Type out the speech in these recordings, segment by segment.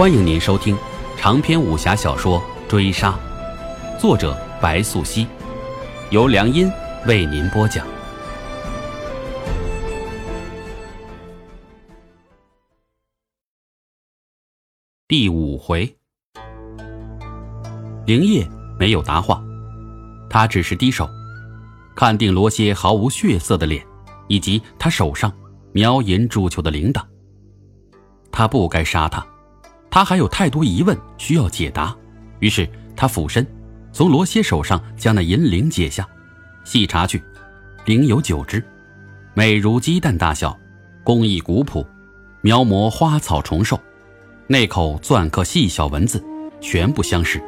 欢迎您收听长篇武侠小说《追杀》，作者白素熙，由良音为您播讲。第五回，灵叶没有答话，他只是低手，看定罗歇毫无血色的脸，以及他手上描银铸就的铃铛。他不该杀他。他还有太多疑问需要解答，于是他俯身，从罗歇手上将那银铃解下，细查去，铃有九只，美如鸡蛋大小，工艺古朴，描摹花草虫兽，内口篆刻细小文字，全部相识。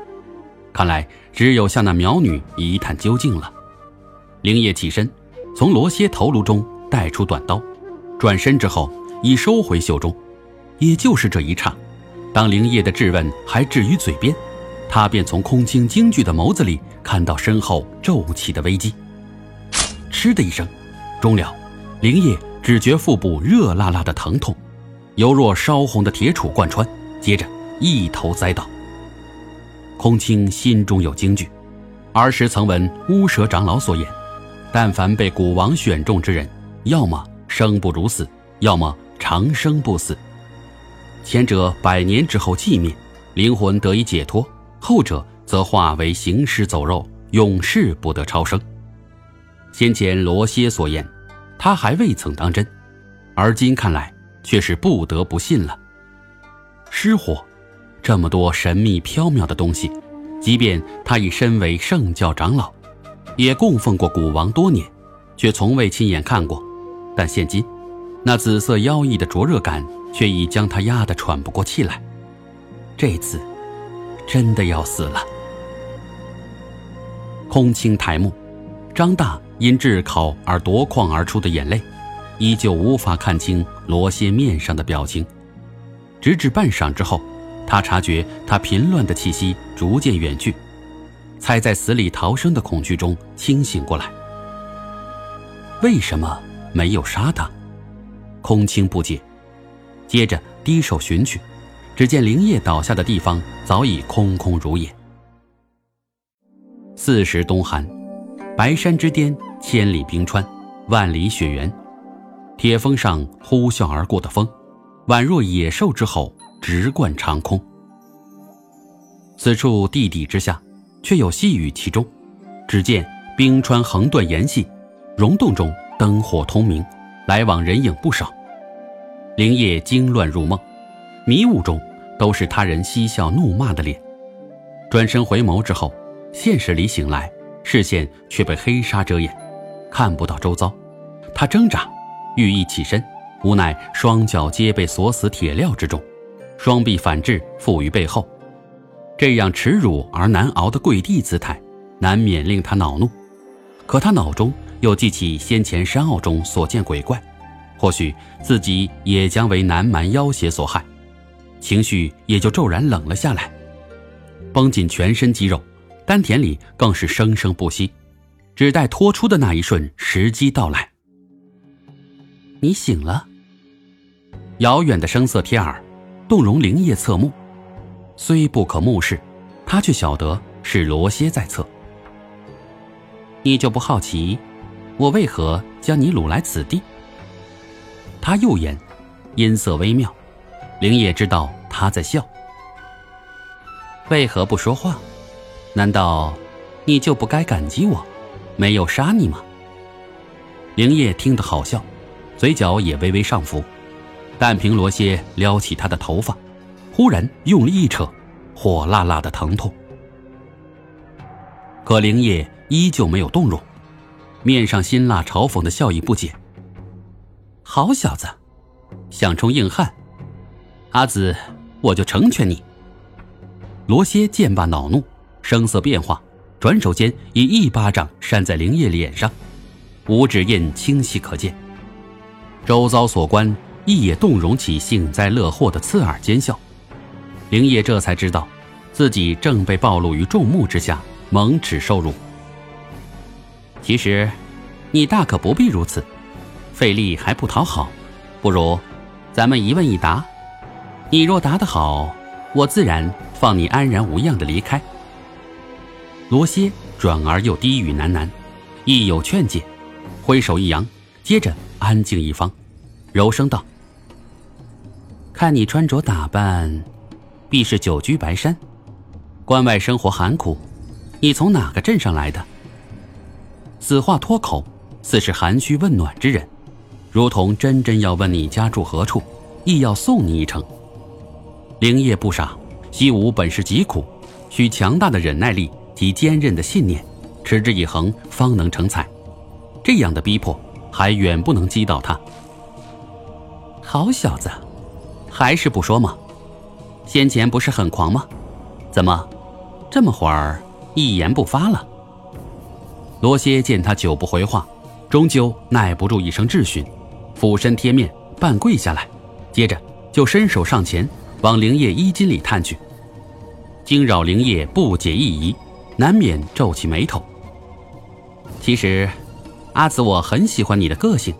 看来只有向那苗女一探究竟了。灵叶起身，从罗歇头颅中带出短刀，转身之后已收回袖中，也就是这一刹。当灵叶的质问还置于嘴边，他便从空清惊惧的眸子里看到身后骤起的危机。嗤的一声，终了，灵叶只觉腹部热辣辣的疼痛，犹若烧红的铁杵贯穿，接着一头栽倒。空清心中有惊惧，儿时曾闻乌蛇长老所言：但凡被古王选中之人，要么生不如死，要么长生不死。前者百年之后寂灭，灵魂得以解脱；后者则化为行尸走肉，永世不得超生。先前罗歇所言，他还未曾当真，而今看来却是不得不信了。失火，这么多神秘缥缈的东西，即便他已身为圣教长老，也供奉过古王多年，却从未亲眼看过。但现今，那紫色妖异的灼热感。却已将他压得喘不过气来，这次真的要死了。空青抬目，张大因炙烤而夺眶而出的眼泪，依旧无法看清罗歇面上的表情。直至半晌之后，他察觉他频乱的气息逐渐远去，才在死里逃生的恐惧中清醒过来。为什么没有杀他？空青不解。接着低手寻去，只见灵叶倒下的地方早已空空如也。四时冬寒，白山之巅，千里冰川，万里雪原，铁峰上呼啸而过的风，宛若野兽之吼，直贯长空。此处地底之下，却有细雨其中。只见冰川横断岩隙，溶洞中灯火通明，来往人影不少。灵叶惊乱入梦，迷雾中都是他人嬉笑怒骂的脸。转身回眸之后，现实里醒来，视线却被黑纱遮掩，看不到周遭。他挣扎，欲意起身，无奈双脚皆被锁死铁镣之中，双臂反至负于背后，这样耻辱而难熬的跪地姿态，难免令他恼怒。可他脑中又记起先前山坳中所见鬼怪。或许自己也将为南蛮妖邪所害，情绪也就骤然冷了下来，绷紧全身肌肉，丹田里更是生生不息，只待脱出的那一瞬，时机到来。你醒了。遥远的声色贴耳，动容灵叶侧目，虽不可目视，他却晓得是罗歇在侧。你就不好奇，我为何将你掳来此地？他右眼，音色微妙，灵叶知道他在笑。为何不说话？难道你就不该感激我，没有杀你吗？灵叶听得好笑，嘴角也微微上浮。但凭罗歇撩起他的头发，忽然用力一扯，火辣辣的疼痛。可灵叶依旧没有动容，面上辛辣嘲讽的笑意不减。好小子，想充硬汉，阿紫，我就成全你。罗歇见罢恼怒，声色变化，转手间以一巴掌扇在灵叶脸上，五指印清晰可见。周遭所观亦也动容起幸灾乐祸的刺耳奸笑。灵叶这才知道，自己正被暴露于众目之下，蒙耻受辱。其实，你大可不必如此。费力还不讨好，不如咱们一问一答。你若答得好，我自然放你安然无恙的离开。”罗歇转而又低语喃喃，亦有劝解，挥手一扬，接着安静一方，柔声道：“看你穿着打扮，必是久居白山，关外生活寒苦，你从哪个镇上来的？”此话脱口，似是寒暄问暖之人，如同真真要问你家住何处，亦要送你一程。灵叶不傻，西武本是极苦，需强大的忍耐力及坚韧的信念，持之以恒方能成才。这样的逼迫，还远不能击倒他。好小子，还是不说吗？先前不是很狂吗？怎么，这么会儿一言不发了？罗歇见他久不回话，终究耐不住一声质询，俯身贴面半跪下来，接着就伸手上前往灵叶衣襟里探去。惊扰灵叶不解一疑，难免皱起眉头。其实，阿紫我很喜欢你的个性，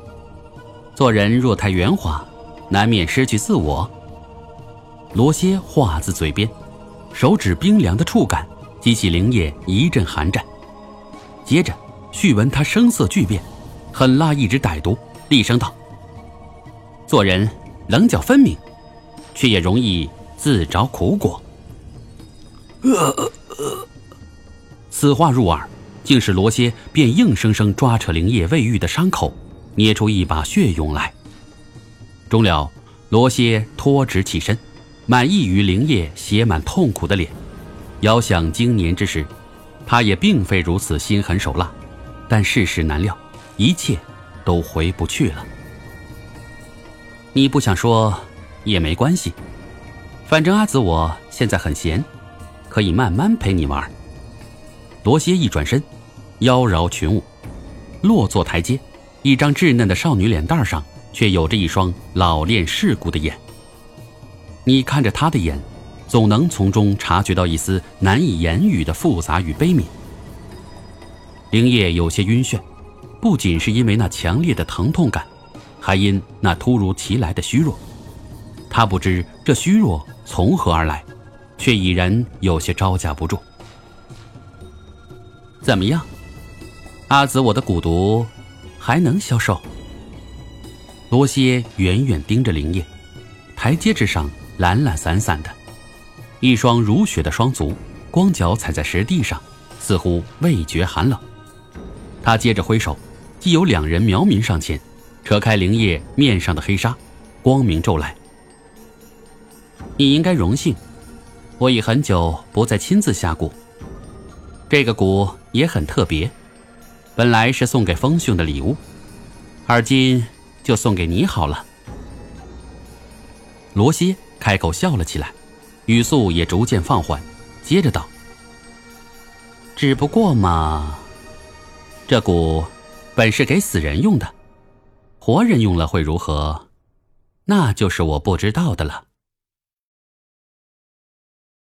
做人若太圆滑，难免失去自我。罗歇话自嘴边，手指冰凉的触感激起灵叶一阵寒战。接着，续闻他声色巨变，狠辣一直歹毒，厉声道：“做人棱角分明，却也容易自找苦果。”呃呃呃此话入耳，竟是罗歇便硬生生抓扯灵叶未愈的伤口，捏出一把血涌来。终了，罗歇托直起身，满意于灵叶写满痛苦的脸，遥想经年之时。他也并非如此心狠手辣，但世事难料，一切都回不去了。你不想说也没关系，反正阿紫我现在很闲，可以慢慢陪你玩。罗歇一转身，妖娆群舞，落座台阶，一张稚嫩的少女脸蛋上，却有着一双老练世故的眼。你看着他的眼。总能从中察觉到一丝难以言语的复杂与悲悯。灵叶有些晕眩，不仅是因为那强烈的疼痛感，还因那突如其来的虚弱。他不知这虚弱从何而来，却已然有些招架不住。怎么样，阿紫，我的蛊毒还能消受？罗歇远远盯着灵叶，台阶之上懒懒散散的。一双如雪的双足，光脚踩在石地上，似乎未觉寒冷。他接着挥手，即有两人苗民上前，扯开灵叶面上的黑纱，光明骤来。你应该荣幸，我已很久不再亲自下蛊。这个蛊也很特别，本来是送给风兄的礼物，而今就送给你好了。罗歇开口笑了起来。语速也逐渐放缓，接着道：“只不过嘛，这蛊本是给死人用的，活人用了会如何？那就是我不知道的了。”